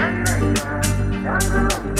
Thank you.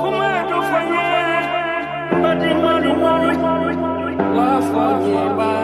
Commando foi ele, Padre Mano Mano, lá fora.